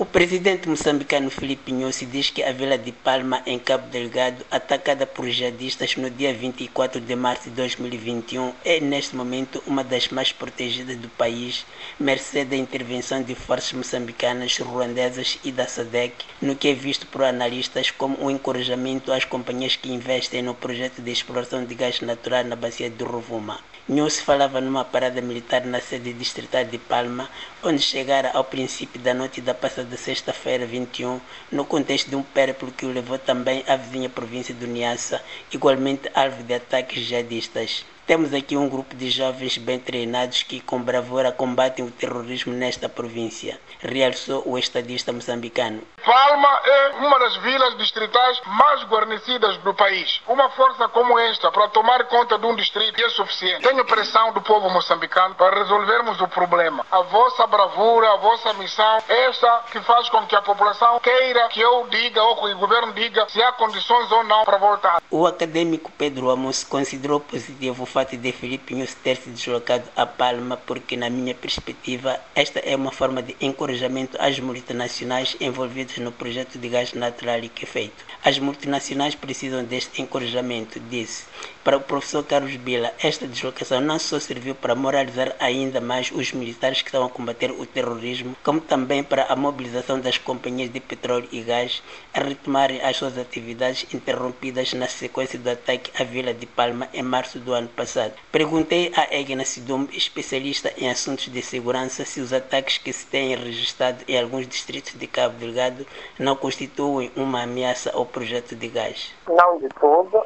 O presidente moçambicano Filipe Nhosi diz que a vila de Palma, em Cabo Delgado, atacada por jihadistas no dia 24 de março de 2021, é neste momento uma das mais protegidas do país, mercê da intervenção de forças moçambicanas, ruandesas e da SADEC, no que é visto por analistas como um encorajamento às companhias que investem no projeto de exploração de gás natural na bacia do Rovuma. Nhosi falava numa parada militar na sede distrital de Palma, onde chegara ao princípio da noite da passada sexta-feira 21, no contexto de um périplo que o levou também à vizinha província do Niassa, igualmente alvo de ataques jihadistas. Temos aqui um grupo de jovens bem treinados que com bravura combatem o terrorismo nesta província, realçou o estadista moçambicano. Palma é uma das vilas distritais mais guarnecidas do país. Uma força como esta para tomar conta de um distrito é suficiente. Tenho pressão do povo moçambicano para resolvermos o problema. A vossa bravura, a vossa missão, esta que faz com que a população queira que eu diga ou que o governo diga se há condições ou não para voltar. O acadêmico Pedro Amos considerou positivo o fato de Felipe News ter se deslocado a Palma porque, na minha perspectiva, esta é uma forma de encorajamento às multinacionais envolvidas no projeto de gás natural que é feito. As multinacionais precisam deste encorajamento, disse. Para o professor Carlos Bila, esta deslocação não só serviu para moralizar ainda mais os militares que estão a combater o terrorismo, como também para a mobilização das companhias de petróleo e gás a retomarem as suas atividades interrompidas na sequência do ataque à Vila de Palma em março do ano passado. Perguntei a Egna Sidum, especialista em assuntos de segurança, se os ataques que se têm registrado em alguns distritos de Cabo Delgado não constituem uma ameaça ao projeto de gás. Não de todo,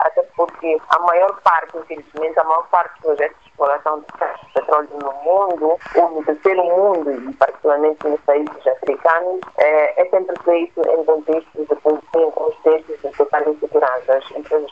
até porque a maior parte, infelizmente, a maior parte dos projetos de exploração de petróleo no mundo, ou no terceiro mundo, e particularmente nos países africanos, é, é sempre feito em contextos de em contextos de total insegurança. As empresas experiência,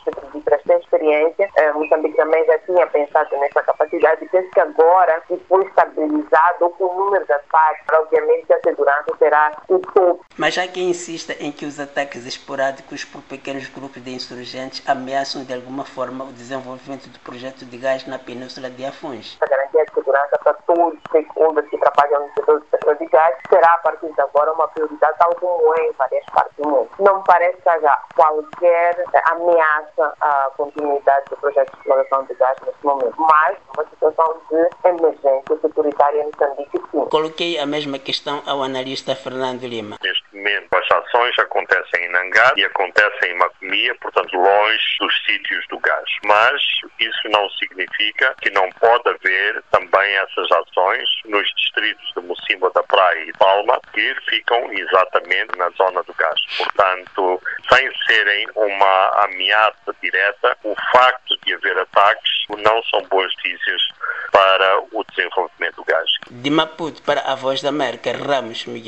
é, Moçambique também já tinha pensado nessa capacidade, penso que agora, se for estabilizado com o número de ataques, obviamente a segurança será o topo. Mas há quem insista em que os ataques esporádicos por pequenos grupos de insurgentes ameaçam de alguma forma o desenvolvimento do projeto de gás na Península de Afuns. A garantia de segurança para todos os stakeholders que trabalham no setor do petróleo de gás será a partir de agora uma prioridade, tal como é em várias partes do mundo. Não parece que haja qualquer ameaça à continuidade do projeto de exploração de gás neste momento, mas uma situação de emergência securitária em Moçambique, sim. Coloquei a mesma questão ao analista Fernando Lima. Neste momento, as ações acontecem em Nangar e acontecem em Macomia, portanto, longe dos sítios do gás. Mas isso não significa que não pode haver também essas ações nos distritos de Mocimba da Praia e Palma, que ficam exatamente na zona do gás. Portanto, sem serem uma ameaça direta, o facto haver ataques não são boas notícias para o desenvolvimento do gás. De Maputo para a Voz da América, Ramos Miguel.